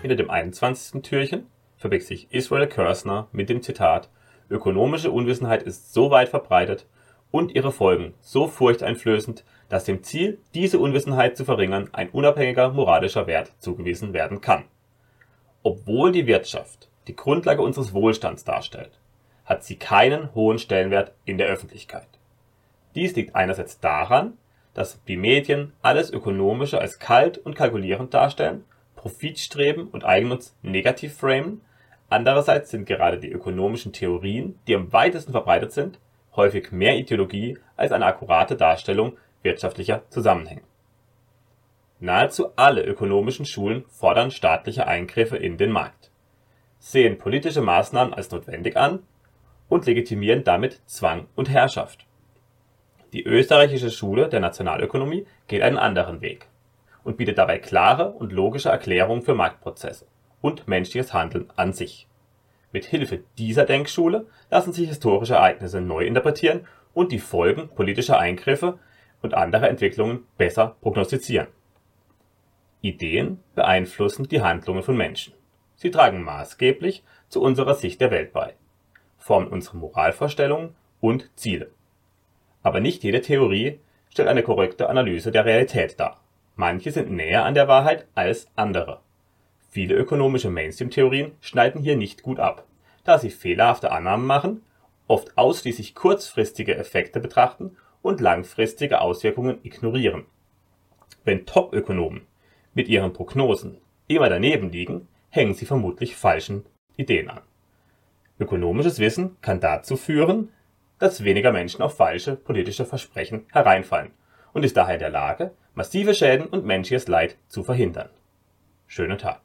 hinter dem 21. Türchen verbirgt sich Israel Kirzner mit dem Zitat Ökonomische Unwissenheit ist so weit verbreitet und ihre Folgen so furchteinflößend, dass dem Ziel, diese Unwissenheit zu verringern, ein unabhängiger moralischer Wert zugewiesen werden kann. Obwohl die Wirtschaft die Grundlage unseres Wohlstands darstellt, hat sie keinen hohen Stellenwert in der Öffentlichkeit. Dies liegt einerseits daran, dass die Medien alles Ökonomische als kalt und kalkulierend darstellen, Profitstreben und Eigennutz negativ framen, andererseits sind gerade die ökonomischen Theorien, die am weitesten verbreitet sind, häufig mehr Ideologie als eine akkurate Darstellung wirtschaftlicher Zusammenhänge. Nahezu alle ökonomischen Schulen fordern staatliche Eingriffe in den Markt, sehen politische Maßnahmen als notwendig an und legitimieren damit Zwang und Herrschaft. Die Österreichische Schule der Nationalökonomie geht einen anderen Weg und bietet dabei klare und logische Erklärungen für Marktprozesse und menschliches Handeln an sich. Mit Hilfe dieser Denkschule lassen sich historische Ereignisse neu interpretieren und die Folgen politischer Eingriffe und anderer Entwicklungen besser prognostizieren. Ideen beeinflussen die Handlungen von Menschen. Sie tragen maßgeblich zu unserer Sicht der Welt bei, formen unsere Moralvorstellungen und Ziele. Aber nicht jede Theorie stellt eine korrekte Analyse der Realität dar. Manche sind näher an der Wahrheit als andere. Viele ökonomische Mainstream-Theorien schneiden hier nicht gut ab, da sie fehlerhafte Annahmen machen, oft ausschließlich kurzfristige Effekte betrachten und langfristige Auswirkungen ignorieren. Wenn Top-Ökonomen mit ihren Prognosen immer daneben liegen, hängen sie vermutlich falschen Ideen an. Ökonomisches Wissen kann dazu führen, dass weniger Menschen auf falsche politische Versprechen hereinfallen und ist daher in der Lage, massive Schäden und menschliches Leid zu verhindern. Schönen Tag.